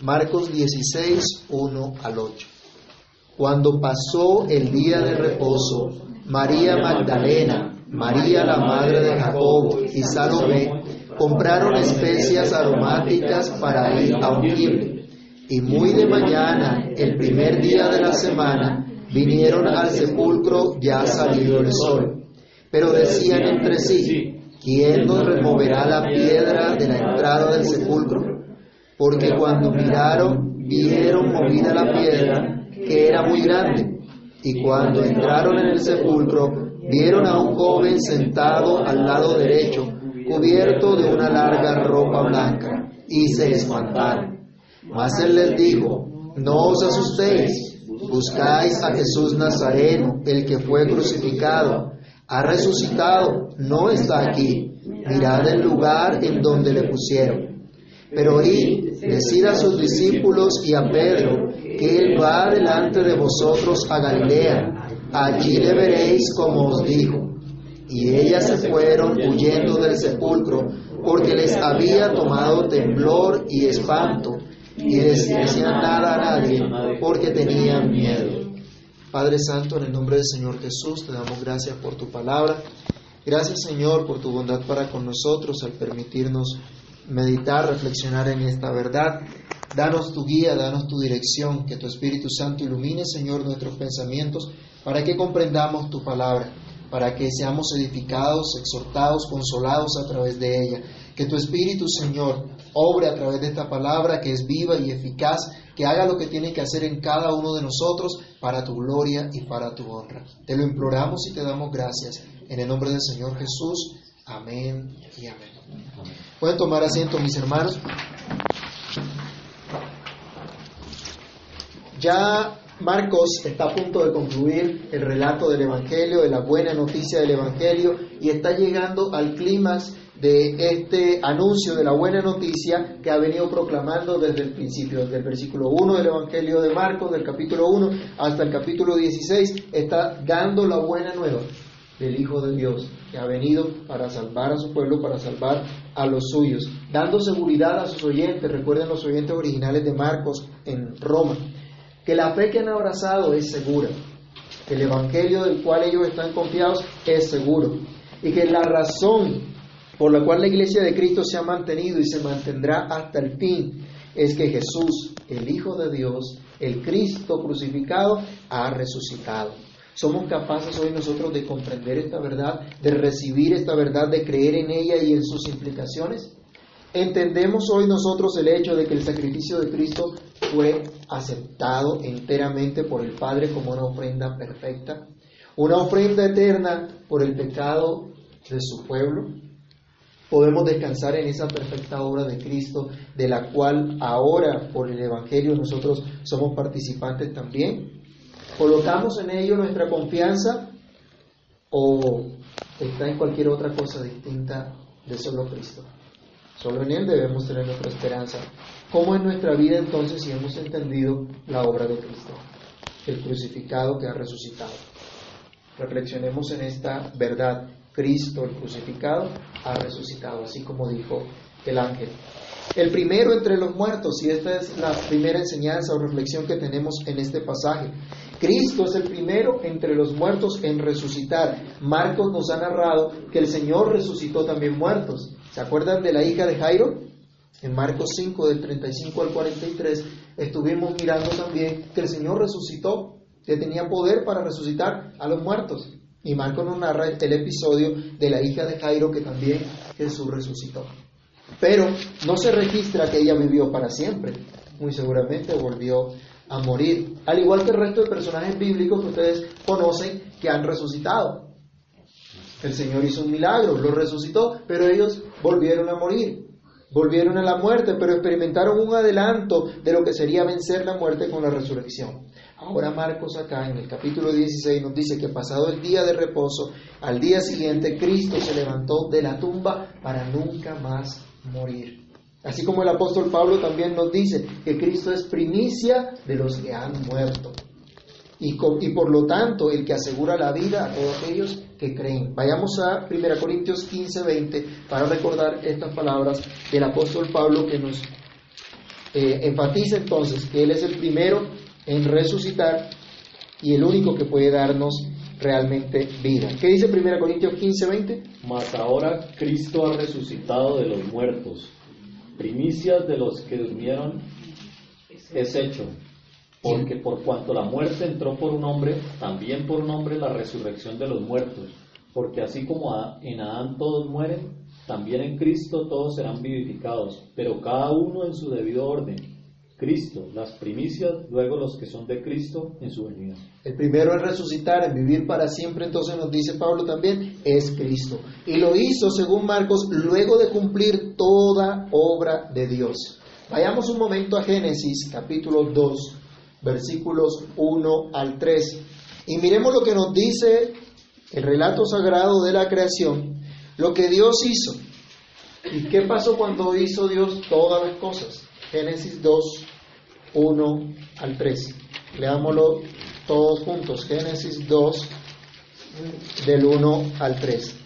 Marcos 16, 1 al 8. Cuando pasó el día de reposo, María Magdalena, María la madre de Jacobo y Salomé compraron especias aromáticas para ir a ungirle. Y muy de mañana, el primer día de la semana, vinieron al sepulcro ya salido el sol. Pero decían entre sí, ¿quién nos removerá la piedra de la entrada del sepulcro? Porque cuando miraron, vieron movida la piedra, que era muy grande, y cuando entraron en el sepulcro, vieron a un joven sentado al lado derecho, cubierto de una larga ropa blanca, y se espantaron. Mas él les dijo, no os asustéis, buscáis a Jesús Nazareno, el que fue crucificado, ha resucitado, no está aquí, mirad el lugar en donde le pusieron pero id, decid a sus discípulos y a Pedro que Él va delante de vosotros a Galilea. Allí le veréis como os dijo. Y ellas se fueron huyendo del sepulcro porque les había tomado temblor y espanto y decían nada a nadie porque tenían miedo. Padre Santo, en el nombre del Señor Jesús, te damos gracias por tu palabra. Gracias Señor por tu bondad para con nosotros al permitirnos meditar, reflexionar en esta verdad. Danos tu guía, danos tu dirección, que tu Espíritu Santo ilumine, Señor, nuestros pensamientos para que comprendamos tu palabra, para que seamos edificados, exhortados, consolados a través de ella. Que tu Espíritu, Señor, obre a través de esta palabra que es viva y eficaz, que haga lo que tiene que hacer en cada uno de nosotros para tu gloria y para tu honra. Te lo imploramos y te damos gracias. En el nombre del Señor Jesús. Amén y amén. Pueden tomar asiento, mis hermanos. Ya Marcos está a punto de concluir el relato del Evangelio, de la buena noticia del Evangelio, y está llegando al clímax de este anuncio de la buena noticia que ha venido proclamando desde el principio, desde el versículo 1 del Evangelio de Marcos, del capítulo 1 hasta el capítulo 16, está dando la buena nueva del Hijo de Dios, que ha venido para salvar a su pueblo, para salvar a los suyos, dando seguridad a sus oyentes, recuerden los oyentes originales de Marcos en Roma, que la fe que han abrazado es segura, que el Evangelio del cual ellos están confiados es seguro, y que la razón por la cual la iglesia de Cristo se ha mantenido y se mantendrá hasta el fin es que Jesús, el Hijo de Dios, el Cristo crucificado, ha resucitado. ¿Somos capaces hoy nosotros de comprender esta verdad, de recibir esta verdad, de creer en ella y en sus implicaciones? ¿Entendemos hoy nosotros el hecho de que el sacrificio de Cristo fue aceptado enteramente por el Padre como una ofrenda perfecta? Una ofrenda eterna por el pecado de su pueblo. Podemos descansar en esa perfecta obra de Cristo, de la cual ahora por el Evangelio nosotros somos participantes también. ¿Colocamos en ello nuestra confianza o está en cualquier otra cosa distinta de solo Cristo? Solo en Él debemos tener nuestra esperanza. ¿Cómo es nuestra vida entonces si hemos entendido la obra de Cristo, el crucificado que ha resucitado? Reflexionemos en esta verdad. Cristo, el crucificado, ha resucitado, así como dijo el ángel. El primero entre los muertos, y esta es la primera enseñanza o reflexión que tenemos en este pasaje. Cristo es el primero entre los muertos en resucitar. Marcos nos ha narrado que el Señor resucitó también muertos. ¿Se acuerdan de la hija de Jairo? En Marcos 5, del 35 al 43, estuvimos mirando también que el Señor resucitó, que tenía poder para resucitar a los muertos. Y Marcos nos narra el episodio de la hija de Jairo que también Jesús resucitó. Pero no se registra que ella vivió para siempre. Muy seguramente volvió a morir, al igual que el resto de personajes bíblicos que ustedes conocen que han resucitado. El Señor hizo un milagro, lo resucitó, pero ellos volvieron a morir, volvieron a la muerte, pero experimentaron un adelanto de lo que sería vencer la muerte con la resurrección. Ahora Marcos acá en el capítulo 16 nos dice que pasado el día de reposo, al día siguiente Cristo se levantó de la tumba para nunca más morir. Así como el apóstol Pablo también nos dice que Cristo es primicia de los que han muerto. Y, por lo tanto el que asegura la vida a todos aquellos que creen. Vayamos a 1 Corintios 15, 20 para recordar estas palabras del apóstol Pablo que nos eh, enfatiza entonces que Él es el primero en resucitar y el único que puede darnos realmente vida. ¿Qué dice 1 Corintios 15, 20? Mas ahora Cristo ha resucitado de los muertos, primicias de los que durmieron es hecho, porque por cuanto la muerte entró por un hombre, también por un hombre la resurrección de los muertos, porque así como en Adán todos mueren, también en Cristo todos serán vivificados, pero cada uno en su debido orden Cristo, las primicias, luego los que son de Cristo en su venida. El primero en resucitar, en vivir para siempre, entonces nos dice Pablo también, es Cristo. Y lo hizo, según Marcos, luego de cumplir toda obra de Dios. Vayamos un momento a Génesis capítulo 2, versículos 1 al 3. Y miremos lo que nos dice el relato sagrado de la creación, lo que Dios hizo. ¿Y qué pasó cuando hizo Dios todas las cosas? Génesis 2, 1 al 3. Leámoslo todos juntos. Génesis 2, del 1 al 3.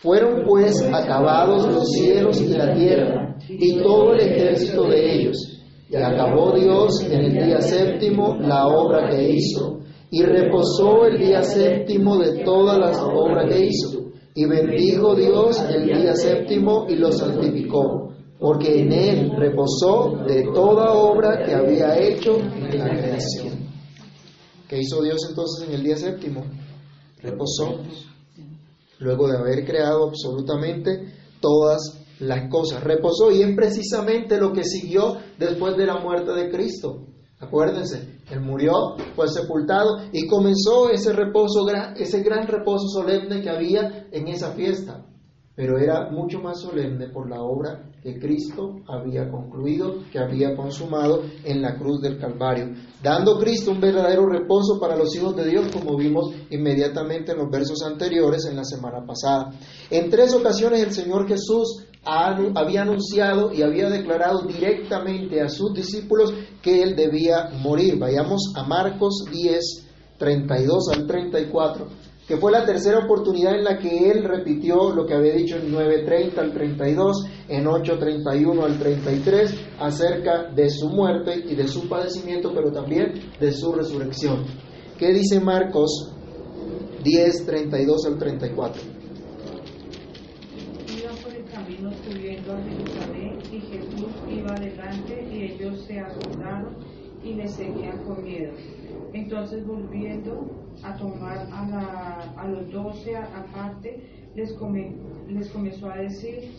Fueron pues acabados los cielos y la tierra y todo el ejército de ellos. Y acabó Dios en el día séptimo la obra que hizo, y reposó el día séptimo de todas las obras que hizo. Y bendijo Dios el día séptimo y lo santificó porque en él reposó de toda obra que había hecho en la creación. ¿Qué hizo Dios entonces en el día séptimo? Reposó, luego de haber creado absolutamente todas las cosas. Reposó y es precisamente lo que siguió después de la muerte de Cristo. Acuérdense, Él murió, fue sepultado y comenzó ese reposo, ese gran reposo solemne que había en esa fiesta pero era mucho más solemne por la obra que Cristo había concluido, que había consumado en la cruz del Calvario, dando Cristo un verdadero reposo para los hijos de Dios, como vimos inmediatamente en los versos anteriores en la semana pasada. En tres ocasiones el Señor Jesús había anunciado y había declarado directamente a sus discípulos que Él debía morir. Vayamos a Marcos 10, 32 al 34 que fue la tercera oportunidad en la que él repitió lo que había dicho en 9.30 al 32, en 8.31 al 33, acerca de su muerte y de su padecimiento, pero también de su resurrección. ¿Qué dice Marcos 10, 32 al 34? Iban por el camino subiendo a Jerusalén y Jesús iba adelante y ellos se asombraron y le seguían con miedo. Entonces volviendo a tomar a, los doce aparte, les, les comenzó a decir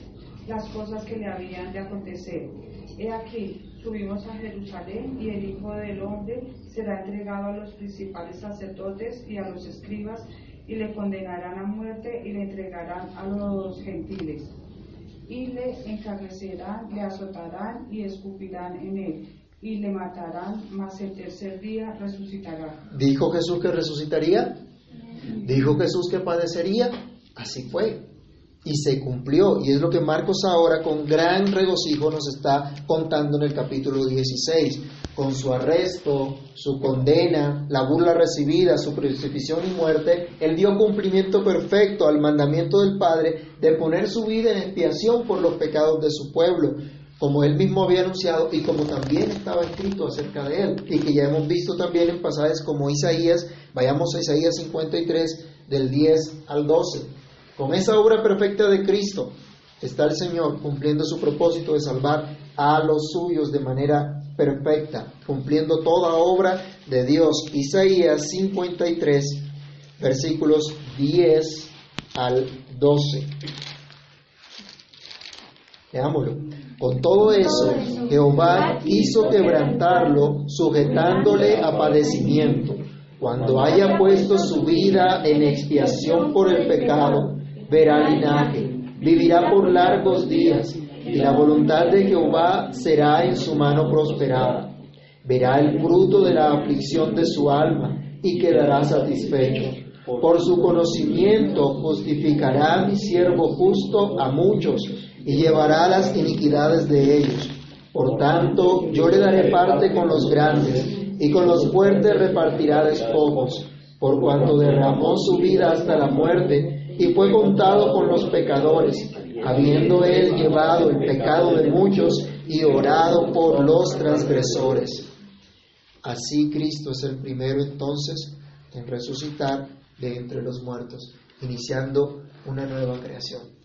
las cosas que le habían de acontecer. He aquí, subimos a Jerusalén y el Hijo del Hombre será entregado a los principales sacerdotes y a los escribas y le condenarán a muerte y le entregarán a los gentiles. Y le encarnecerán, le azotarán y escupirán en él y le matarán, mas el tercer día resucitará. ¿Dijo Jesús que resucitaría? ¿Dijo Jesús que padecería? Así fue. Y se cumplió. Y es lo que Marcos ahora con gran regocijo nos está contando en el capítulo 16. Con su arresto, su condena, la burla recibida, su crucifixión y muerte, él dio cumplimiento perfecto al mandamiento del Padre de poner su vida en expiación por los pecados de su pueblo como él mismo había anunciado y como también estaba escrito acerca de él, y que ya hemos visto también en pasajes como Isaías, vayamos a Isaías 53 del 10 al 12. Con esa obra perfecta de Cristo está el Señor cumpliendo su propósito de salvar a los suyos de manera perfecta, cumpliendo toda obra de Dios. Isaías 53, versículos 10 al 12. Veámoslo. Con todo eso, Jehová hizo quebrantarlo, sujetándole a padecimiento. Cuando haya puesto su vida en expiación por el pecado, verá linaje, vivirá por largos días, y la voluntad de Jehová será en su mano prosperada. Verá el fruto de la aflicción de su alma y quedará satisfecho. Por su conocimiento justificará mi siervo justo a muchos y llevará las iniquidades de ellos. Por tanto, yo le daré parte con los grandes, y con los fuertes repartirá despojos, por cuanto derramó su vida hasta la muerte, y fue contado con los pecadores, habiendo él llevado el pecado de muchos, y orado por los transgresores. Así Cristo es el primero entonces en resucitar de entre los muertos, iniciando una nueva creación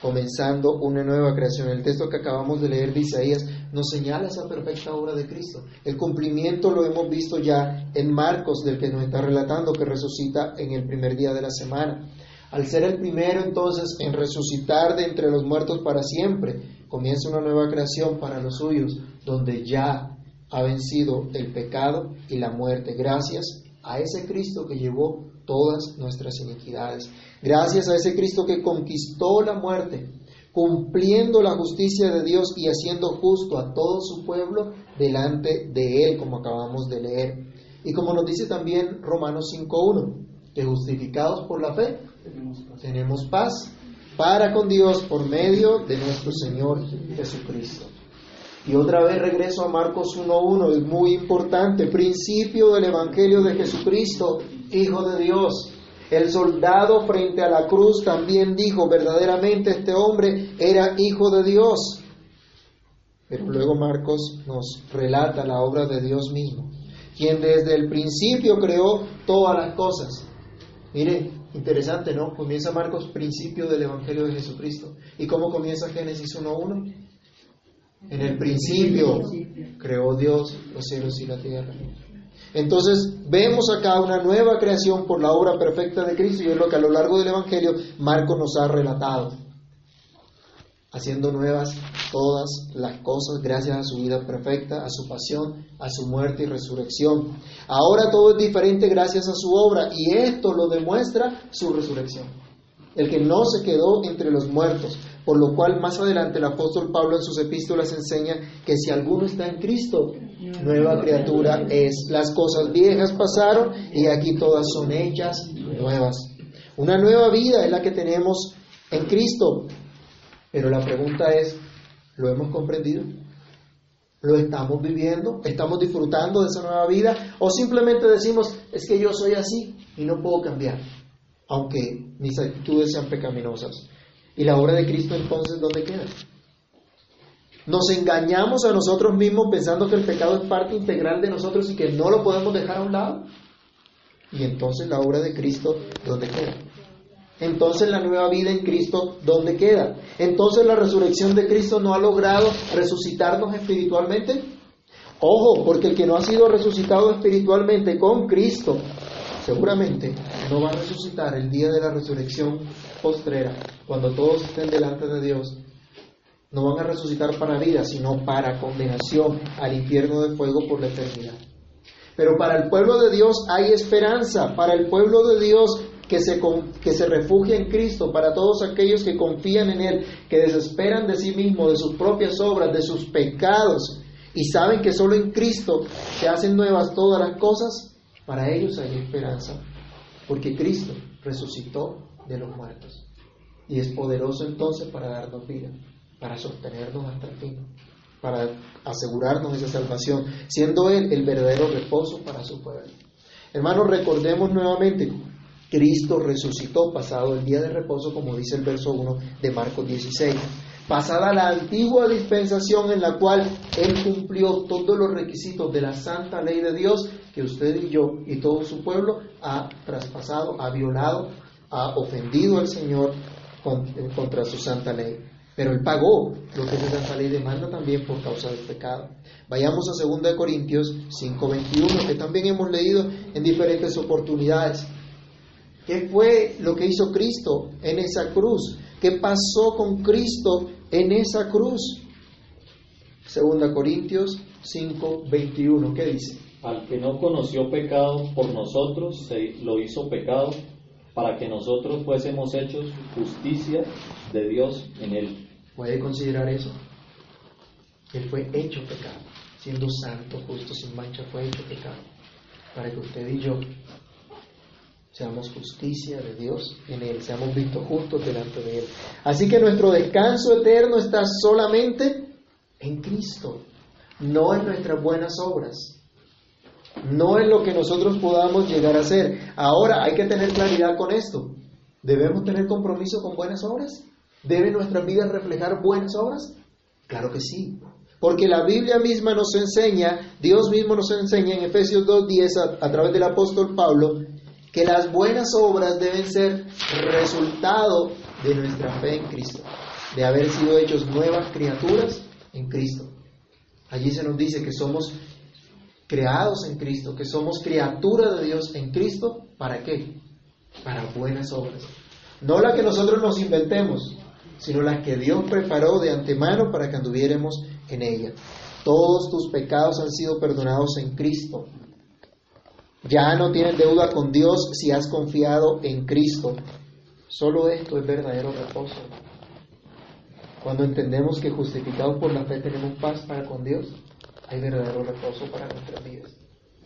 comenzando una nueva creación. El texto que acabamos de leer de Isaías nos señala esa perfecta obra de Cristo. El cumplimiento lo hemos visto ya en Marcos, del que nos está relatando, que resucita en el primer día de la semana. Al ser el primero entonces en resucitar de entre los muertos para siempre, comienza una nueva creación para los suyos, donde ya ha vencido el pecado y la muerte, gracias a ese Cristo que llevó todas nuestras iniquidades. Gracias a ese Cristo que conquistó la muerte, cumpliendo la justicia de Dios y haciendo justo a todo su pueblo delante de Él, como acabamos de leer. Y como nos dice también Romanos 5.1, que justificados por la fe, tenemos paz para con Dios por medio de nuestro Señor Jesucristo. Y otra vez regreso a Marcos 1.1, es muy importante, principio del Evangelio de Jesucristo, Hijo de Dios. El soldado frente a la cruz también dijo, verdaderamente este hombre era Hijo de Dios. Pero luego Marcos nos relata la obra de Dios mismo, quien desde el principio creó todas las cosas. Mire, interesante, ¿no? Comienza Marcos, principio del Evangelio de Jesucristo. ¿Y cómo comienza Génesis 1.1? En el principio creó Dios los cielos y la tierra. Entonces vemos acá una nueva creación por la obra perfecta de Cristo y es lo que a lo largo del Evangelio Marco nos ha relatado, haciendo nuevas todas las cosas gracias a su vida perfecta, a su pasión, a su muerte y resurrección. Ahora todo es diferente gracias a su obra y esto lo demuestra su resurrección. El que no se quedó entre los muertos, por lo cual más adelante el apóstol Pablo en sus epístolas enseña que si alguno está en Cristo, nueva criatura es. Las cosas viejas pasaron y aquí todas son hechas nuevas. Una nueva vida es la que tenemos en Cristo. Pero la pregunta es, ¿lo hemos comprendido? ¿Lo estamos viviendo? ¿Estamos disfrutando de esa nueva vida? ¿O simplemente decimos, es que yo soy así y no puedo cambiar, aunque mis actitudes sean pecaminosas? ¿Y la obra de Cristo entonces dónde queda? Nos engañamos a nosotros mismos pensando que el pecado es parte integral de nosotros y que no lo podemos dejar a un lado. Y entonces la obra de Cristo, ¿dónde queda? Entonces la nueva vida en Cristo, ¿dónde queda? Entonces la resurrección de Cristo no ha logrado resucitarnos espiritualmente. Ojo, porque el que no ha sido resucitado espiritualmente con Cristo, seguramente no va a resucitar el día de la resurrección postrera, cuando todos estén delante de Dios, no van a resucitar para vida, sino para condenación al infierno de fuego por la eternidad. Pero para el pueblo de Dios hay esperanza, para el pueblo de Dios que se, que se refugia en Cristo, para todos aquellos que confían en Él, que desesperan de sí mismos, de sus propias obras, de sus pecados, y saben que solo en Cristo se hacen nuevas todas las cosas, para ellos hay esperanza, porque Cristo resucitó de los muertos. Y es poderoso entonces para darnos vida, para sostenernos hasta el fin, para asegurarnos esa salvación, siendo Él el verdadero reposo para su pueblo. Hermanos, recordemos nuevamente, Cristo resucitó pasado el día de reposo, como dice el verso 1 de Marcos 16 pasada la antigua dispensación en la cual Él cumplió todos los requisitos de la santa ley de Dios que usted y yo y todo su pueblo ha traspasado, ha violado, ha ofendido al Señor contra su santa ley. Pero Él pagó lo que esa santa ley demanda también por causa del pecado. Vayamos a 2 Corintios 5:21, que también hemos leído en diferentes oportunidades. ¿Qué fue lo que hizo Cristo en esa cruz? ¿Qué pasó con Cristo en esa cruz? Segunda Corintios 5:21, ¿qué dice? Al que no conoció pecado por nosotros, se lo hizo pecado para que nosotros fuésemos hechos justicia de Dios en él. ¿Puede considerar eso? Él fue hecho pecado, siendo santo, justo, sin mancha, fue hecho pecado, para que usted y yo seamos justicia de Dios en Él, seamos vistos justos delante de Él. Así que nuestro descanso eterno está solamente en Cristo, no en nuestras buenas obras no es lo que nosotros podamos llegar a hacer. Ahora hay que tener claridad con esto. ¿Debemos tener compromiso con buenas obras? ¿Deben nuestras vidas reflejar buenas obras? Claro que sí. Porque la Biblia misma nos enseña, Dios mismo nos enseña en Efesios 2.10 a, a través del apóstol Pablo, que las buenas obras deben ser resultado de nuestra fe en Cristo, de haber sido hechos nuevas criaturas en Cristo. Allí se nos dice que somos creados en Cristo, que somos criatura de Dios en Cristo, ¿para qué? Para buenas obras. No la que nosotros nos inventemos, sino la que Dios preparó de antemano para que anduviéramos en ella. Todos tus pecados han sido perdonados en Cristo. Ya no tienes deuda con Dios si has confiado en Cristo. Solo esto es verdadero reposo. Cuando entendemos que justificados por la fe tenemos paz para con Dios, hay verdadero reposo para nuestras vidas,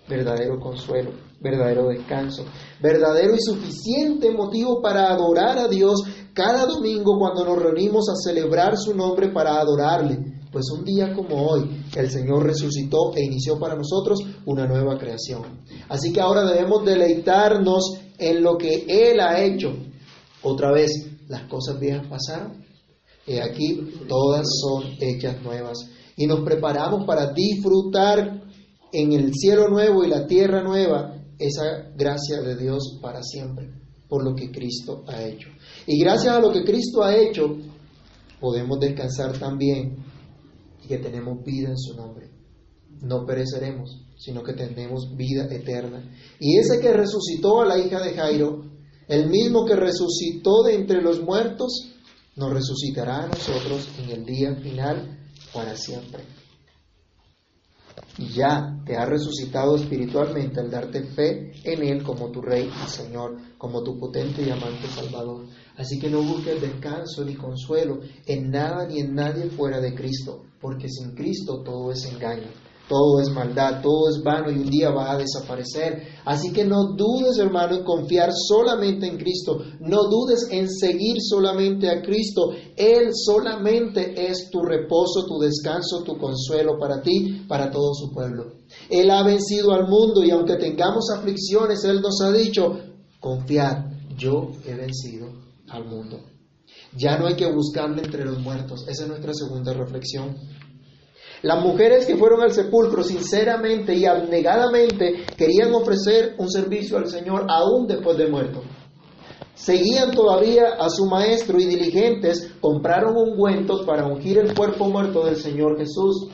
verdadero consuelo, verdadero descanso, verdadero y suficiente motivo para adorar a Dios cada domingo cuando nos reunimos a celebrar su nombre para adorarle. Pues un día como hoy, el Señor resucitó e inició para nosotros una nueva creación. Así que ahora debemos deleitarnos en lo que Él ha hecho. Otra vez, las cosas viejas pasaron. Y aquí todas son hechas nuevas. Y nos preparamos para disfrutar en el cielo nuevo y la tierra nueva esa gracia de Dios para siempre, por lo que Cristo ha hecho. Y gracias a lo que Cristo ha hecho, podemos descansar también y que tenemos vida en su nombre. No pereceremos, sino que tenemos vida eterna. Y ese que resucitó a la hija de Jairo, el mismo que resucitó de entre los muertos, nos resucitará a nosotros en el día final para siempre. Y ya te ha resucitado espiritualmente al darte fe en Él como tu Rey y Señor, como tu potente y amante Salvador. Así que no busques descanso ni consuelo en nada ni en nadie fuera de Cristo, porque sin Cristo todo es engaño todo es maldad, todo es vano y un día va a desaparecer. Así que no dudes, hermano, en confiar solamente en Cristo, no dudes en seguir solamente a Cristo. Él solamente es tu reposo, tu descanso, tu consuelo para ti, para todo su pueblo. Él ha vencido al mundo y aunque tengamos aflicciones, Él nos ha dicho, confiad, yo he vencido al mundo. Ya no hay que buscarle entre los muertos. Esa es nuestra segunda reflexión. Las mujeres que fueron al sepulcro sinceramente y abnegadamente querían ofrecer un servicio al Señor aún después de muerto. Seguían todavía a su maestro y diligentes compraron ungüentos para ungir el cuerpo muerto del Señor Jesús.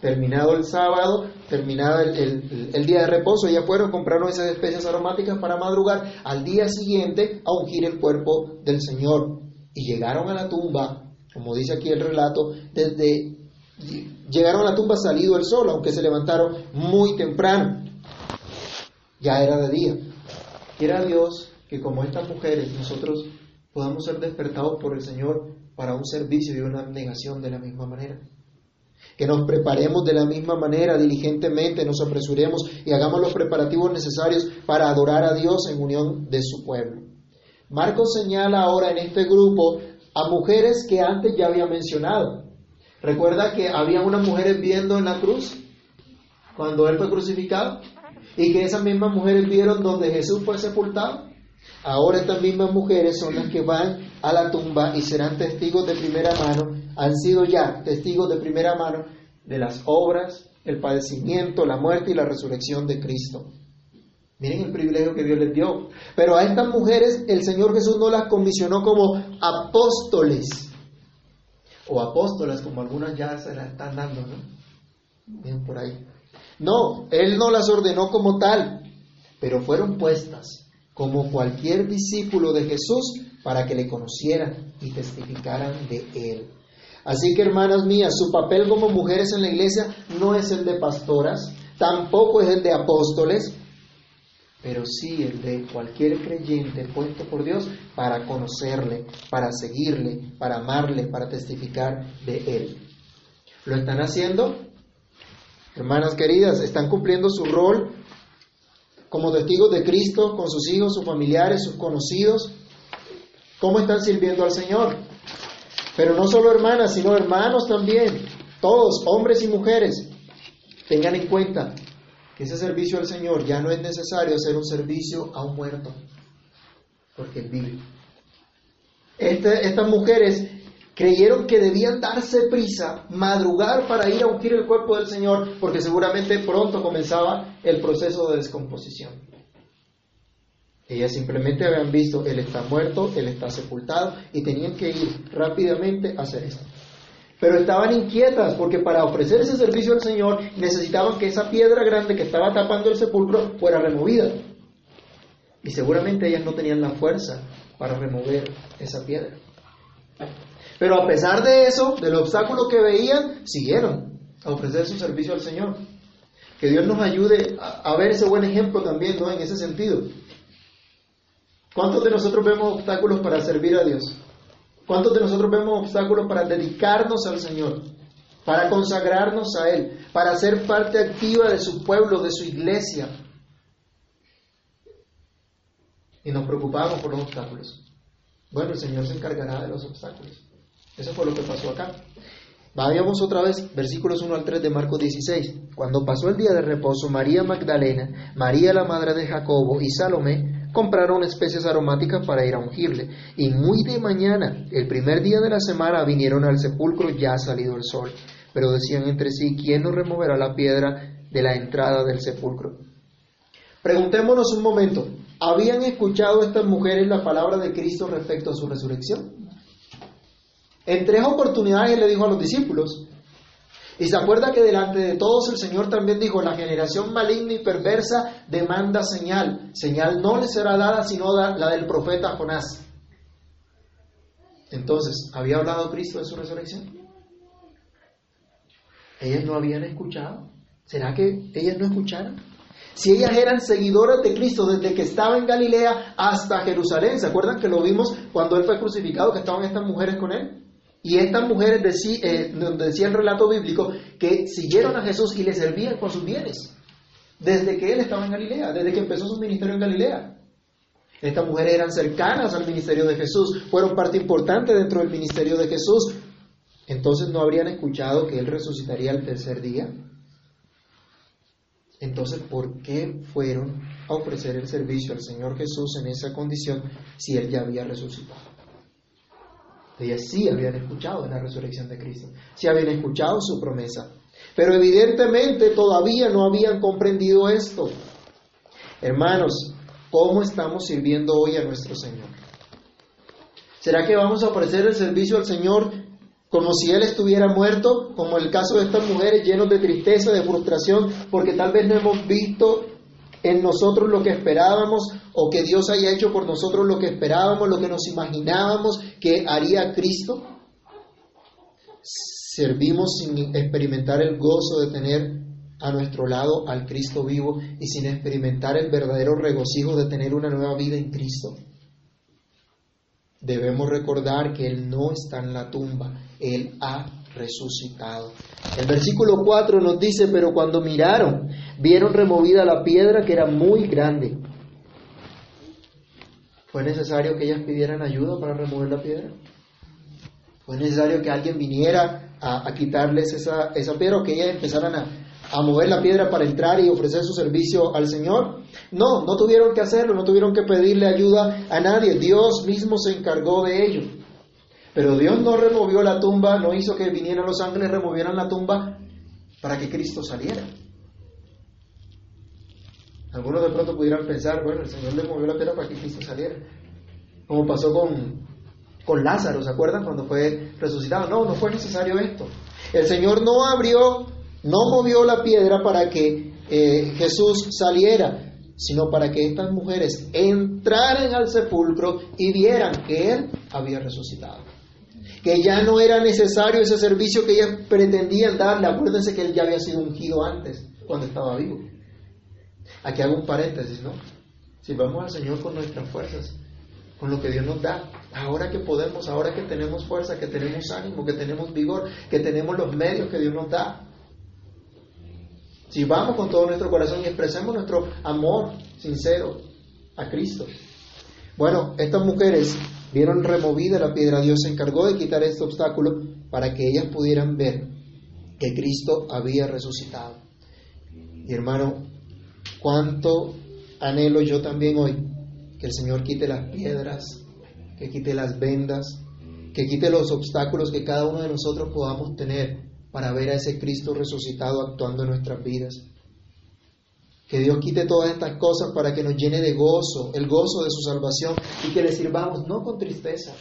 Terminado el sábado, terminado el, día de reposo, ya fueron, compraron esas especias aromáticas para madrugar al día siguiente a ungir el cuerpo del Señor. Y llegaron a la tumba, como dice aquí el relato, desde Llegaron a la tumba salido el sol, aunque se levantaron muy temprano. Ya era de día. Quiera Dios que como estas mujeres nosotros podamos ser despertados por el Señor para un servicio y una abnegación de la misma manera. Que nos preparemos de la misma manera, diligentemente, nos apresuremos y hagamos los preparativos necesarios para adorar a Dios en unión de su pueblo. Marcos señala ahora en este grupo a mujeres que antes ya había mencionado. Recuerda que había unas mujeres viendo en la cruz cuando Él fue crucificado y que esas mismas mujeres vieron donde Jesús fue sepultado. Ahora estas mismas mujeres son las que van a la tumba y serán testigos de primera mano, han sido ya testigos de primera mano de las obras, el padecimiento, la muerte y la resurrección de Cristo. Miren el privilegio que Dios les dio. Pero a estas mujeres el Señor Jesús no las comisionó como apóstoles, o apóstoles, como algunas ya se la están dando, ¿no? Bien por ahí. No, Él no las ordenó como tal, pero fueron puestas como cualquier discípulo de Jesús para que le conocieran y testificaran de Él. Así que, hermanas mías, su papel como mujeres en la iglesia no es el de pastoras, tampoco es el de apóstoles, pero sí el de cualquier creyente puesto por Dios para conocerle, para seguirle, para amarle, para testificar de Él. ¿Lo están haciendo? Hermanas queridas, ¿están cumpliendo su rol como testigos de Cristo con sus hijos, sus familiares, sus conocidos? ¿Cómo están sirviendo al Señor? Pero no solo hermanas, sino hermanos también, todos, hombres y mujeres, tengan en cuenta que ese servicio al Señor ya no es necesario hacer un servicio a un muerto, porque Él vive. Este, estas mujeres creyeron que debían darse prisa, madrugar para ir a ungir el cuerpo del Señor, porque seguramente pronto comenzaba el proceso de descomposición. Ellas simplemente habían visto, Él está muerto, Él está sepultado, y tenían que ir rápidamente a hacer esto. Pero estaban inquietas porque para ofrecer ese servicio al Señor necesitaban que esa piedra grande que estaba tapando el sepulcro fuera removida. Y seguramente ellas no tenían la fuerza para remover esa piedra. Pero a pesar de eso, del obstáculo que veían, siguieron a ofrecer su servicio al Señor. Que Dios nos ayude a, ver ese buen ejemplo también. En ese sentido. ¿Cuántos de nosotros vemos obstáculos para servir a Dios? ¿Cuántos de nosotros vemos obstáculos para dedicarnos al Señor? Para consagrarnos a Él, para ser parte activa de su pueblo, de su iglesia. Y nos preocupamos por los obstáculos. Bueno, el Señor se encargará de los obstáculos. Eso fue lo que pasó acá. Vayamos otra vez, versículos 1 al 3 de Marcos 16. Cuando pasó el día de reposo, María Magdalena, María la madre de Jacobo y Salomé compraron especies aromáticas para ir a ungirle. Y muy de mañana, el primer día de la semana, vinieron al sepulcro ya salido el sol. Pero decían entre sí, ¿quién nos removerá la piedra de la entrada del sepulcro? Preguntémonos un momento, ¿habían escuchado estas mujeres la palabra de Cristo respecto a su resurrección? En tres oportunidades le dijo a los discípulos, y se acuerda que delante de todos el Señor también dijo, la generación maligna y perversa demanda señal. Señal no le será dada sino la del profeta Jonás. Entonces, ¿había hablado Cristo de su resurrección? ¿Ellas no habían escuchado? ¿Será que ellas no escucharon? Si ellas eran seguidoras de Cristo desde que estaba en Galilea hasta Jerusalén, ¿se acuerdan que lo vimos cuando Él fue crucificado, que estaban estas mujeres con Él? Y estas mujeres, eh, donde decía el relato bíblico, que siguieron a Jesús y le servían con sus bienes, desde que Él estaba en Galilea, desde que empezó su ministerio en Galilea. Estas mujeres eran cercanas al ministerio de Jesús, fueron parte importante dentro del ministerio de Jesús. Entonces no habrían escuchado que Él resucitaría el tercer día. Entonces, ¿por qué fueron a ofrecer el servicio al Señor Jesús en esa condición si Él ya había resucitado? Ellas sí habían escuchado de la resurrección de Cristo, sí habían escuchado su promesa, pero evidentemente todavía no habían comprendido esto. Hermanos, ¿cómo estamos sirviendo hoy a nuestro Señor? ¿Será que vamos a ofrecer el servicio al Señor como si Él estuviera muerto, como el caso de estas mujeres llenos de tristeza, de frustración, porque tal vez no hemos visto en nosotros lo que esperábamos o que Dios haya hecho por nosotros lo que esperábamos, lo que nos imaginábamos que haría Cristo? Servimos sin experimentar el gozo de tener a nuestro lado al Cristo vivo y sin experimentar el verdadero regocijo de tener una nueva vida en Cristo debemos recordar que Él no está en la tumba, Él ha resucitado. El versículo 4 nos dice, pero cuando miraron, vieron removida la piedra que era muy grande. ¿Fue necesario que ellas pidieran ayuda para remover la piedra? ¿Fue necesario que alguien viniera a, quitarles esa, esa piedra o que ellas empezaran a, a mover la piedra para entrar y ofrecer su servicio al Señor. No, no tuvieron que hacerlo, no tuvieron que pedirle ayuda a nadie. Dios mismo se encargó de ello. Pero Dios no removió la tumba, no hizo que vinieran los ángeles, removieran la tumba para que Cristo saliera. Algunos de pronto pudieran pensar, bueno, el Señor le movió la piedra para que Cristo saliera. Como pasó con, con Lázaro, ¿se acuerdan? Cuando fue resucitado. No, no fue necesario esto. El Señor no abrió no movió la piedra para que eh, Jesús saliera, sino para que estas mujeres entraran al sepulcro y vieran que Él había resucitado. Que ya no era necesario ese servicio que ellas pretendían darle. Acuérdense que Él ya había sido ungido antes, cuando estaba vivo. Aquí hago un paréntesis, ¿no? Si vamos al Señor con nuestras fuerzas, con lo que Dios nos da, ahora que podemos, ahora que tenemos fuerza, que tenemos ánimo, que tenemos vigor, que tenemos los medios que Dios nos da, si vamos con todo nuestro corazón y expresemos nuestro amor sincero a Cristo. Bueno, estas mujeres vieron removida la piedra, Dios se encargó de quitar este obstáculo para que ellas pudieran ver que Cristo había resucitado. Y hermano, cuánto anhelo yo también hoy que el Señor quite las piedras, que quite las vendas, que quite los obstáculos que cada uno de nosotros podamos tener para ver a ese Cristo resucitado actuando en nuestras vidas. Que Dios quite todas estas cosas para que nos llene de gozo, el gozo de su salvación y que le sirvamos no con tristeza,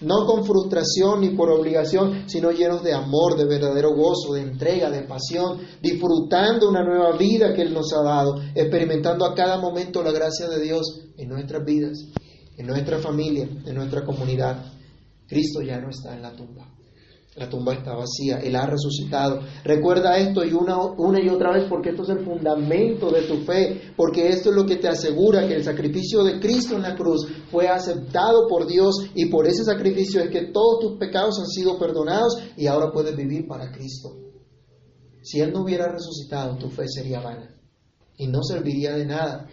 no con frustración ni por obligación, sino llenos de amor, de verdadero gozo, de entrega, de pasión, disfrutando una nueva vida que Él nos ha dado, experimentando a cada momento la gracia de Dios en nuestras vidas, en nuestra familia, en nuestra comunidad. Cristo ya no está en la tumba. La tumba está vacía, Él ha resucitado. Recuerda esto y una, una y otra vez porque esto es el fundamento de tu fe, porque esto es lo que te asegura que el sacrificio de Cristo en la cruz fue aceptado por Dios y por ese sacrificio es que todos tus pecados han sido perdonados y ahora puedes vivir para Cristo. Si Él no hubiera resucitado, tu fe sería vana y no serviría de nada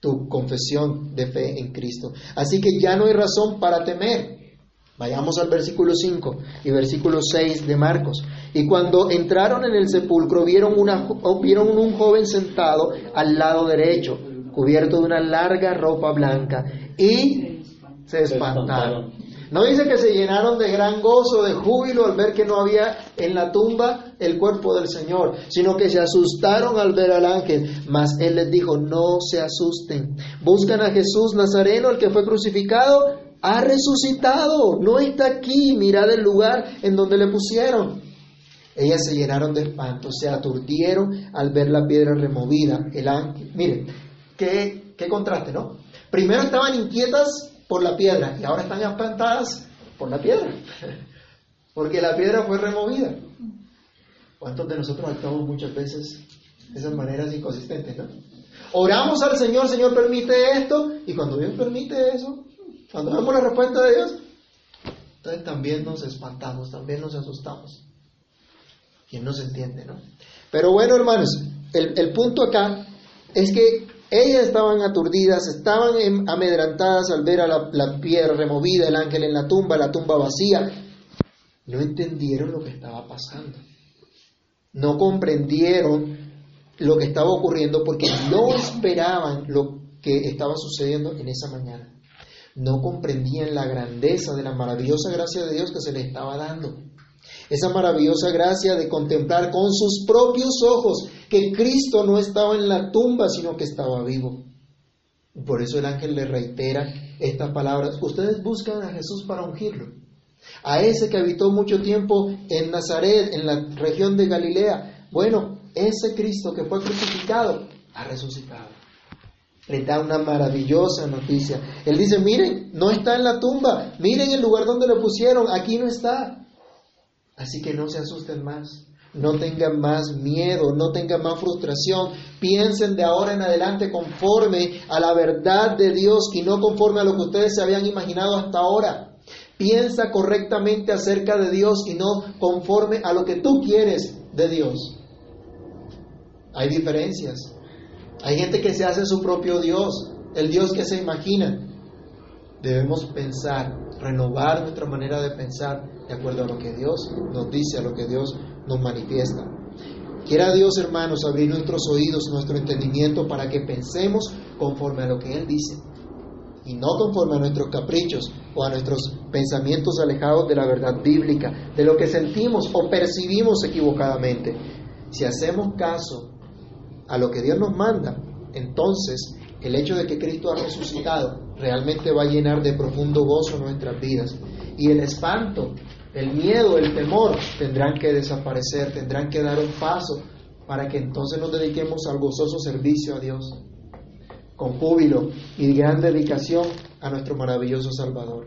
tu confesión de fe en Cristo. Así que ya no hay razón para temer. Vayamos al versículo 5 y versículo 6 de Marcos. Y cuando entraron en el sepulcro vieron, una, vieron un joven sentado al lado derecho, cubierto de una larga ropa blanca, y se espantaron. No dice que se llenaron de gran gozo, de júbilo al ver que no había en la tumba el cuerpo del Señor, sino que se asustaron al ver al ángel. Mas él les dijo, no se asusten. Buscan a Jesús Nazareno, el que fue crucificado ha resucitado, no está aquí, mirad el lugar en donde le pusieron. Ellas se llenaron de espanto, se aturdieron al ver la piedra removida. El ángel, miren, qué, qué contraste, ¿no? Primero estaban inquietas por la piedra y ahora están espantadas por la piedra, porque la piedra fue removida. ¿Cuántos de nosotros actuamos muchas veces de esas maneras inconsistentes, no? Oramos al Señor, Señor permite esto, y cuando Dios permite eso, cuando vemos la respuesta de Dios, entonces también nos espantamos, también nos asustamos. ¿Quién no se entiende, no? Pero bueno, hermanos, el, punto acá es que ellas estaban aturdidas, estaban em, amedrantadas al ver a la, la, piedra removida, el ángel en la tumba, la tumba vacía. No entendieron lo que estaba pasando. No comprendieron lo que estaba ocurriendo porque no esperaban lo que estaba sucediendo en esa mañana no comprendían la grandeza de la maravillosa gracia de Dios que se les estaba dando. Esa maravillosa gracia de contemplar con sus propios ojos que Cristo no estaba en la tumba, sino que estaba vivo. Por eso el ángel le reitera estas palabras. Ustedes buscan a Jesús para ungirlo. A ese que habitó mucho tiempo en Nazaret, en la región de Galilea. Bueno, ese Cristo que fue crucificado ha resucitado le da una maravillosa noticia. Él dice, miren, no está en la tumba, miren el lugar donde lo pusieron, aquí no está. Así que no se asusten más, no tengan más miedo, no tengan más frustración, piensen de ahora en adelante conforme a la verdad de Dios y no conforme a lo que ustedes se habían imaginado hasta ahora. Piensa correctamente acerca de Dios y no conforme a lo que tú quieres de Dios. Hay diferencias. Hay gente que se hace su propio Dios, el Dios que se imagina. Debemos pensar, renovar nuestra manera de pensar de acuerdo a lo que Dios nos dice, a lo que Dios nos manifiesta. Quiera Dios, hermanos, abrir nuestros oídos, nuestro entendimiento para que pensemos conforme a lo que Él dice y no conforme a nuestros caprichos o a nuestros pensamientos alejados de la verdad bíblica, de lo que sentimos o percibimos equivocadamente. Si hacemos caso a lo que Dios nos manda, entonces el hecho de que Cristo ha resucitado realmente va a llenar de profundo gozo nuestras vidas. Y el espanto, el miedo, el temor tendrán que desaparecer, tendrán que dar un paso para que entonces nos dediquemos al gozoso servicio a Dios, con júbilo y gran dedicación a nuestro maravilloso Salvador.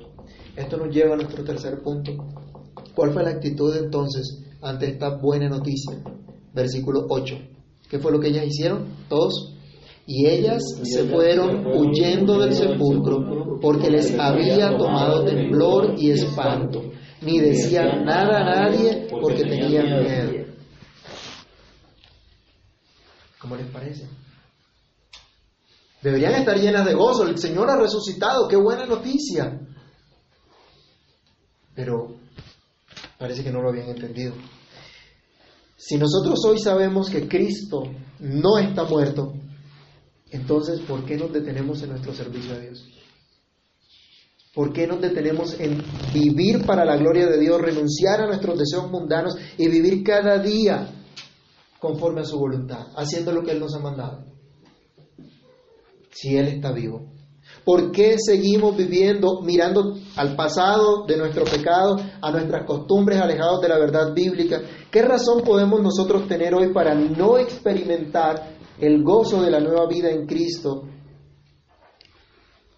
Esto nos lleva a nuestro tercer punto. ¿Cuál fue la actitud entonces ante esta buena noticia? Versículo 8. ¿Qué fue lo que ellas hicieron? Todos. Y ellas se fueron huyendo del sepulcro porque les había tomado temblor y espanto. Ni decían nada a nadie porque tenían miedo. ¿Cómo les parece? Deberían estar llenas de gozo. El Señor ha resucitado. Qué buena noticia. Pero parece que no lo habían entendido. Si nosotros hoy sabemos que Cristo no está muerto, entonces ¿por qué nos detenemos en nuestro servicio a Dios? ¿Por qué nos detenemos en vivir para la gloria de Dios, renunciar a nuestros deseos mundanos y vivir cada día conforme a su voluntad, haciendo lo que Él nos ha mandado? Si Él está vivo. ¿Por qué seguimos viviendo mirando al pasado de nuestro pecado, a nuestras costumbres alejados de la verdad bíblica? ¿Qué razón podemos nosotros tener hoy para no experimentar el gozo de la nueva vida en Cristo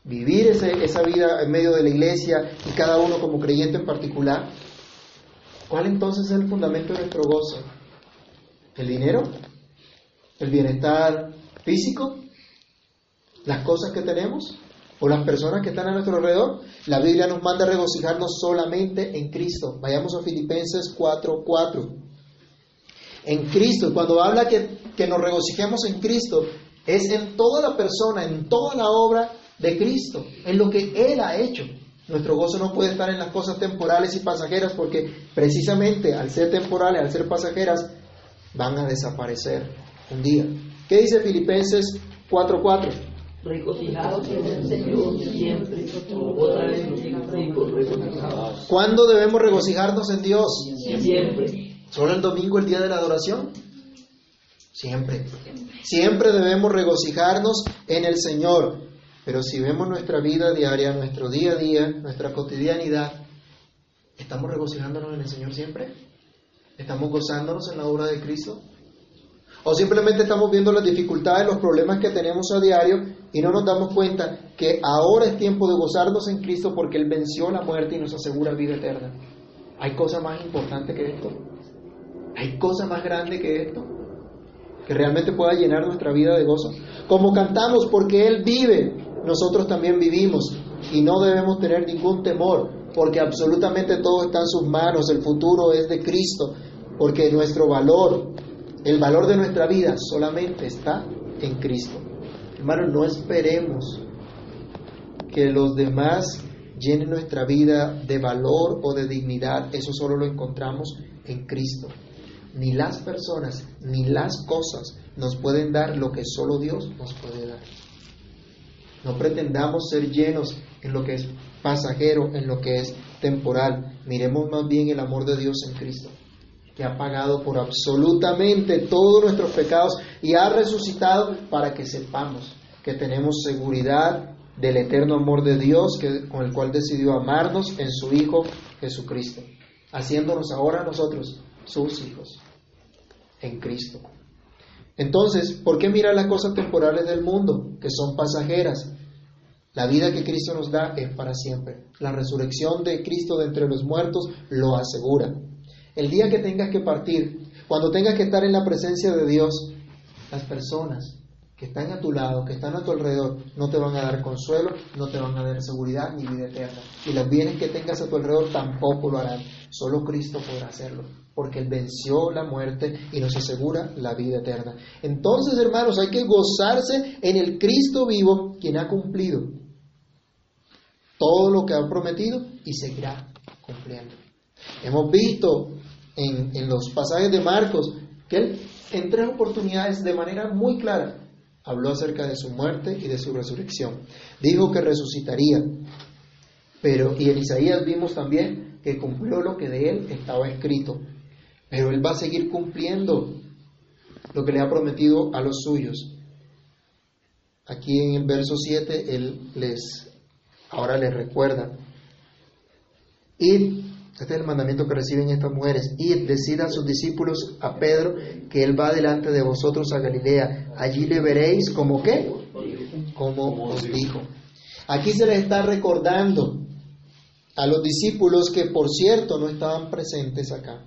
vivir esa vida en medio de la iglesia y cada uno como creyente en particular, ¿cuál entonces es el fundamento de nuestro gozo? ¿El dinero? ¿El bienestar físico? ¿Las cosas que tenemos? ¿O las personas que están a nuestro alrededor? La Biblia nos manda a regocijarnos solamente en Cristo. Vayamos a Filipenses 4:4. En Cristo, cuando habla que, que nos regocijemos en Cristo, es en toda la persona, en toda la obra de Cristo, en lo que Él ha hecho. Nuestro gozo no puede estar en las cosas temporales y pasajeras porque precisamente al ser temporales, al ser pasajeras, van a desaparecer un día. ¿Qué dice Filipenses 4:4? Regocijados en el Señor siempre. Otra vez regocijados. ¿Cuándo debemos regocijarnos en Dios? Siempre. ¿Solo el domingo, el día de la adoración? Siempre. Siempre debemos regocijarnos en el Señor. Pero si vemos nuestra vida diaria, nuestro día a día, nuestra cotidianidad, ¿estamos regocijándonos en el Señor siempre? ¿Estamos gozándonos en la obra de Cristo? ¿O simplemente estamos viendo las dificultades, los problemas que tenemos a diario y no nos damos cuenta que ahora es tiempo de gozarnos en Cristo porque Él venció la muerte y nos asegura vida eterna? ¿Hay cosa más importante que esto? ¿Hay cosa más grande que esto? Que realmente pueda llenar nuestra vida de gozo. Como cantamos, porque Él vive, nosotros también vivimos y no debemos tener ningún temor porque absolutamente todo está en sus manos, el futuro es de Cristo, porque nuestro valor, el valor de nuestra vida solamente está en Cristo. Hermanos, no esperemos que los demás llenen nuestra vida de valor o de dignidad, eso solo lo encontramos en Cristo. Ni las personas ni las cosas nos pueden dar lo que solo Dios nos puede dar. No pretendamos ser llenos en lo que es pasajero, en lo que es temporal. Miremos más bien el amor de Dios en Cristo, que ha pagado por absolutamente todos nuestros pecados y ha resucitado para que sepamos que tenemos seguridad del eterno amor de Dios que, con el cual decidió amarnos en su Hijo Jesucristo, haciéndonos ahora nosotros sus hijos en Cristo. Entonces, ¿por qué mirar las cosas temporales del mundo, que son pasajeras? La vida que Cristo nos da es para siempre. La resurrección de Cristo de entre los muertos lo asegura. El día que tengas que partir, cuando tengas que estar en la presencia de Dios, las personas que están a tu lado, que están a tu alrededor, no te van a dar consuelo, no te van a dar seguridad ni vida eterna. Y los bienes que tengas a tu alrededor tampoco lo harán. Solo Cristo podrá hacerlo, porque Él venció la muerte y nos asegura la vida eterna. Entonces, hermanos, hay que gozarse en el Cristo vivo, quien ha cumplido todo lo que ha prometido y seguirá cumpliendo. Hemos visto en, los pasajes de Marcos que Él en tres oportunidades de manera muy clara habló acerca de su muerte y de su resurrección. Dijo que resucitaría, pero y en Isaías vimos también que cumplió lo que de él estaba escrito, pero él va a seguir cumpliendo lo que le ha prometido a los suyos. Aquí en el verso 7 él les ahora les recuerda. Y este es el mandamiento que reciben estas mujeres. Y decida a sus discípulos, a Pedro, que él va delante de vosotros a Galilea. Allí le veréis como qué? Como os dijo. Aquí se les está recordando a los discípulos que, por cierto, no estaban presentes acá,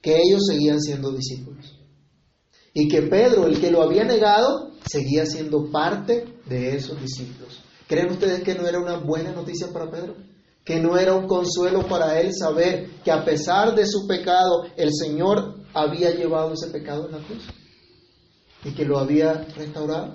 que ellos seguían siendo discípulos. Y que Pedro, el que lo había negado, seguía siendo parte de esos discípulos. ¿Creen ustedes que no era una buena noticia para Pedro? Que no era un consuelo para él saber que a pesar de su pecado, el Señor había llevado ese pecado en la cruz y que lo había restaurado.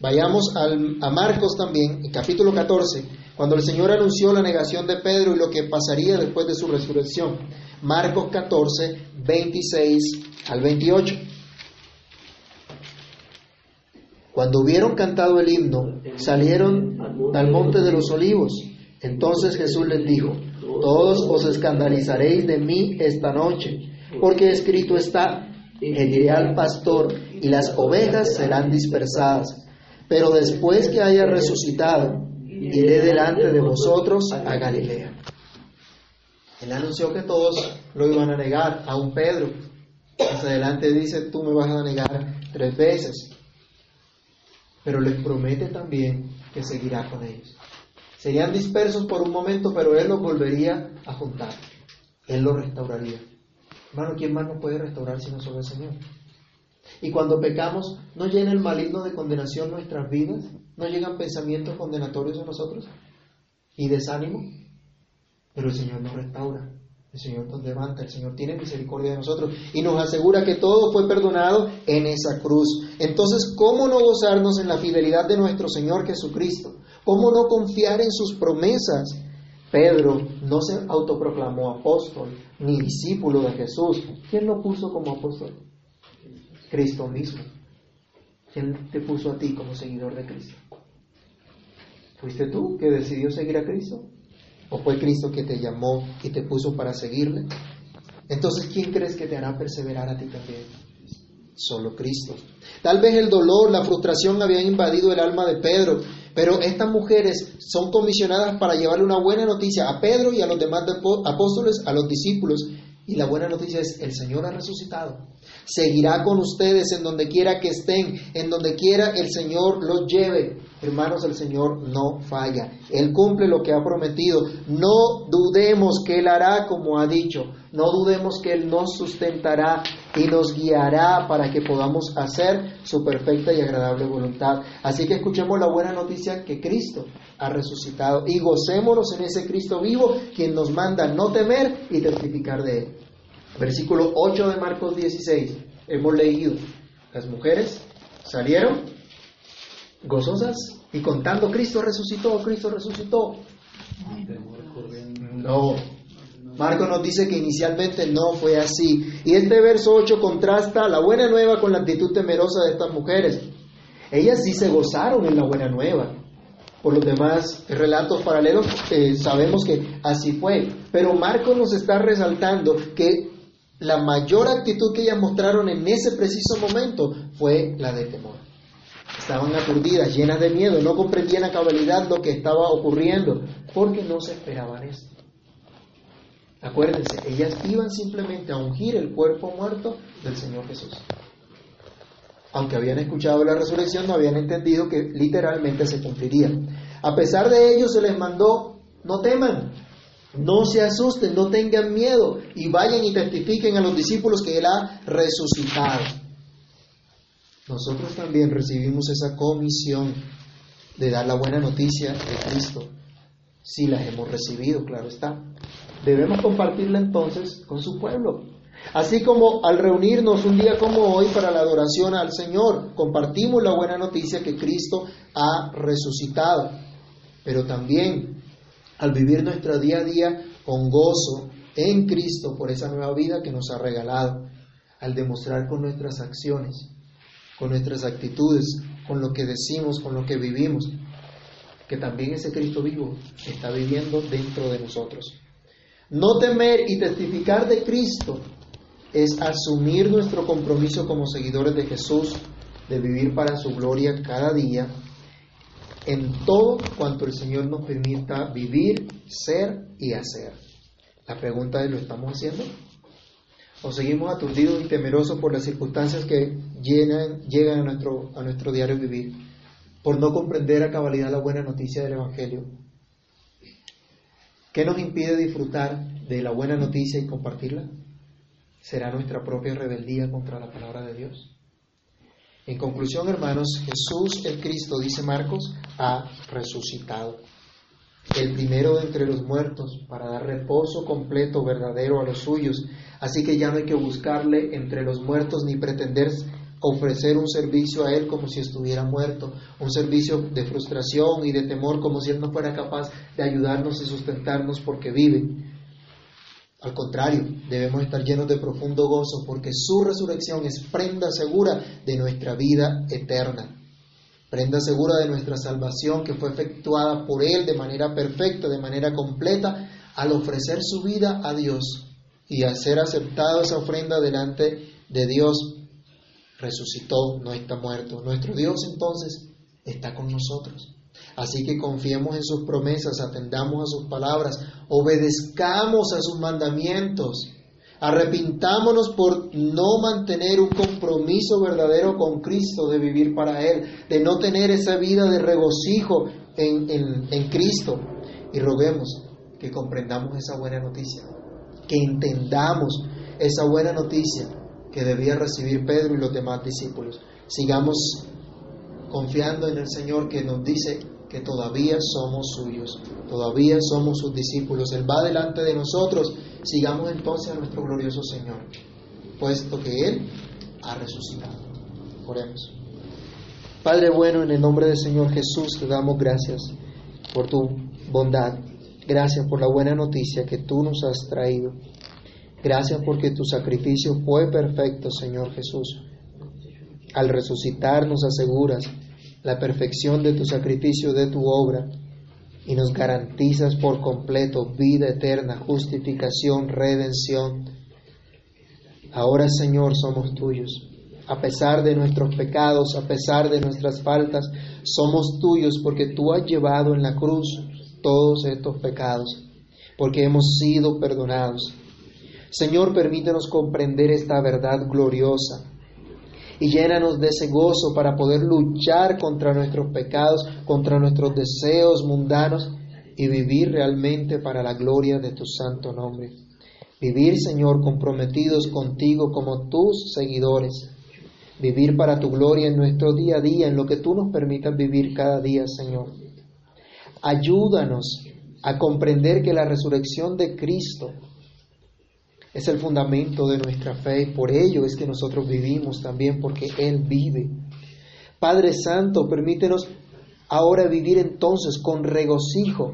Vayamos al, a Marcos también, capítulo 14, cuando el Señor anunció la negación de Pedro y lo que pasaría después de su resurrección. Marcos 14, 26 al 28. Cuando hubieron cantado el himno, salieron al monte de los olivos. Entonces Jesús les dijo, todos os escandalizaréis de mí esta noche, porque escrito está, heriré al pastor y las ovejas serán dispersadas. Pero después que haya resucitado, iré delante de vosotros a Galilea. Él anunció que todos lo iban a negar, a un Pedro. Más adelante dice, tú me vas a negar tres veces. Pero les promete también que seguirá con ellos. Serían dispersos por un momento, pero Él los volvería a juntar. Él los restauraría. Hermano, ¿quién más nos puede restaurar si no solo el Señor? Y cuando pecamos, ¿no llena el maligno de condenación nuestras vidas? ¿No llegan pensamientos condenatorios a nosotros? ¿Y desánimo? Pero el Señor nos restaura, el Señor nos levanta, el Señor tiene misericordia de nosotros y nos asegura que todo fue perdonado en esa cruz. Entonces, ¿cómo no gozarnos en la fidelidad de nuestro Señor Jesucristo? ¿Cómo no confiar en sus promesas? Pedro no se autoproclamó apóstol ni discípulo de Jesús. ¿Quién lo puso como apóstol? Cristo mismo. ¿Quién te puso a ti como seguidor de Cristo? ¿Fuiste tú que decidió seguir a Cristo? ¿O fue Cristo que te llamó y te puso para seguirle? Entonces, ¿quién crees que te hará perseverar a ti también? Solo Cristo. Tal vez el dolor, la frustración habían invadido el alma de Pedro, pero estas mujeres son comisionadas para llevarle una buena noticia a Pedro y a los demás apóstoles, a los discípulos. Y la buena noticia es, el Señor ha resucitado seguirá con ustedes en donde quiera que estén, en donde quiera el Señor los lleve. Hermanos, el Señor no falla. Él cumple lo que ha prometido. No dudemos que Él hará como ha dicho. No dudemos que Él nos sustentará y nos guiará para que podamos hacer su perfecta y agradable voluntad. Así que escuchemos la buena noticia que Cristo ha resucitado y gocémonos en ese Cristo vivo, quien nos manda no temer y testificar de Él. Versículo 8 de Marcos 16, hemos leído, las mujeres salieron gozosas y contando, Cristo resucitó, Cristo resucitó. No, Marcos nos dice que inicialmente no fue así. Y este verso 8 contrasta la buena nueva con la actitud temerosa de estas mujeres. Ellas sí se gozaron en la buena nueva. Por los demás relatos paralelos eh, sabemos que así fue. Pero Marcos nos está resaltando que la mayor actitud que ellas mostraron en ese preciso momento fue la de temor. Estaban aturdidas, llenas de miedo, no comprendían a cabalidad lo que estaba ocurriendo, porque no se esperaban esto. Acuérdense, ellas iban simplemente a ungir el cuerpo muerto del Señor Jesús. Aunque habían escuchado la resurrección, no habían entendido que literalmente se cumpliría. A pesar de ello, se les mandó, no teman, no se asusten, no tengan miedo y vayan y testifiquen a los discípulos que Él ha resucitado. Nosotros también recibimos esa comisión de dar la buena noticia de Cristo. Si las hemos recibido, claro está. Debemos compartirla entonces con su pueblo. Así como al reunirnos un día como hoy para la adoración al Señor, compartimos la buena noticia que Cristo ha resucitado. Pero también al vivir nuestro día a día con gozo en Cristo por esa nueva vida que nos ha regalado, al demostrar con nuestras acciones, con nuestras actitudes, con lo que decimos, con lo que vivimos, que también ese Cristo vivo está viviendo dentro de nosotros. No temer y testificar de Cristo es asumir nuestro compromiso como seguidores de Jesús, de vivir para su gloria cada día en todo cuanto el Señor nos permita vivir, ser y hacer. La pregunta es, ¿lo estamos haciendo? ¿O seguimos aturdidos y temerosos por las circunstancias que llegan, a, nuestro, a nuestro diario vivir, por no comprender a cabalidad la buena noticia del Evangelio? ¿Qué nos impide disfrutar de la buena noticia y compartirla? ¿Será nuestra propia rebeldía contra la palabra de Dios? En conclusión, hermanos, Jesús el Cristo, dice Marcos, ha resucitado. El primero de entre los muertos, para dar reposo completo, verdadero a los suyos. Así que ya no hay que buscarle entre los muertos ni pretender ofrecer un servicio a Él como si estuviera muerto, un servicio de frustración y de temor como si Él no fuera capaz de ayudarnos y sustentarnos porque vive. Al contrario, debemos estar llenos de profundo gozo porque su resurrección es prenda segura de nuestra vida eterna. prenda segura de nuestra salvación que fue efectuada por Él de manera perfecta, de manera completa, al ofrecer su vida a Dios y al ser aceptado esa ofrenda delante de Dios, resucitó, no está muerto. Nuestro Dios entonces está con nosotros. Así que confiemos en sus promesas, atendamos a sus palabras, obedezcamos a sus mandamientos, arrepintámonos por no mantener un compromiso verdadero con Cristo, de vivir para Él, de no tener esa vida de regocijo en, Cristo. Y roguemos que comprendamos esa buena noticia, que entendamos esa buena noticia que debía recibir Pedro y los demás discípulos. Sigamos confiando en el Señor que nos dice que todavía somos suyos, todavía somos sus discípulos. Él va delante de nosotros. Sigamos entonces a nuestro glorioso Señor, puesto que Él ha resucitado. Oremos. Padre bueno, en el nombre del Señor Jesús te damos gracias por tu bondad. Gracias por la buena noticia que tú nos has traído. Gracias porque tu sacrificio fue perfecto, Señor Jesús. Al resucitar nos aseguras la perfección de tu sacrificio, de tu obra, y nos garantizas por completo vida eterna, justificación, redención. Ahora, Señor, somos tuyos. A pesar de nuestros pecados, a pesar de nuestras faltas, somos tuyos porque tú has llevado en la cruz todos estos pecados, porque hemos sido perdonados. Señor, permítenos comprender esta verdad gloriosa y llénanos de ese gozo para poder luchar contra nuestros pecados, contra nuestros deseos mundanos y vivir realmente para la gloria de tu santo nombre. Vivir, Señor, comprometidos contigo como tus seguidores. Vivir para tu gloria en nuestro día a día, en lo que tú nos permitas vivir cada día, Señor. Ayúdanos a comprender que la resurrección de Cristo es el fundamento de nuestra fe y por ello es que nosotros vivimos también porque Él vive. Padre Santo, permítenos ahora vivir entonces con regocijo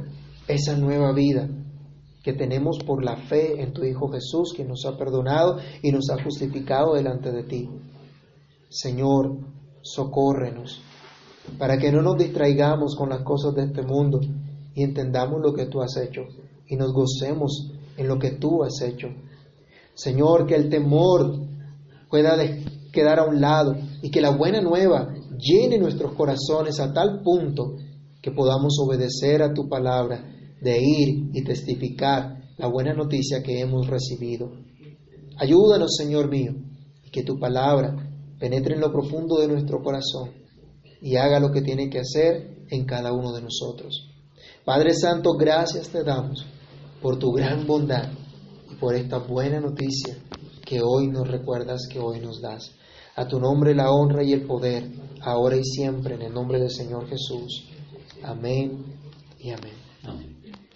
esa nueva vida que tenemos por la fe en tu Hijo Jesús, que nos ha perdonado y nos ha justificado delante de ti. Señor, socórrenos para que no nos distraigamos con las cosas de este mundo y entendamos lo que tú has hecho y nos gocemos en lo que tú has hecho Señor, que el temor pueda quedar a un lado y que la buena nueva llene nuestros corazones a tal punto que podamos obedecer a tu palabra de ir y testificar la buena noticia que hemos recibido. Ayúdanos, Señor mío, y que tu palabra penetre en lo profundo de nuestro corazón y haga lo que tiene que hacer en cada uno de nosotros. Padre Santo, gracias te damos por tu gran bondad por esta buena noticia que hoy nos recuerdas, que hoy nos das. A tu nombre la honra y el poder, ahora y siempre, en el nombre del Señor Jesús. Amén y amén.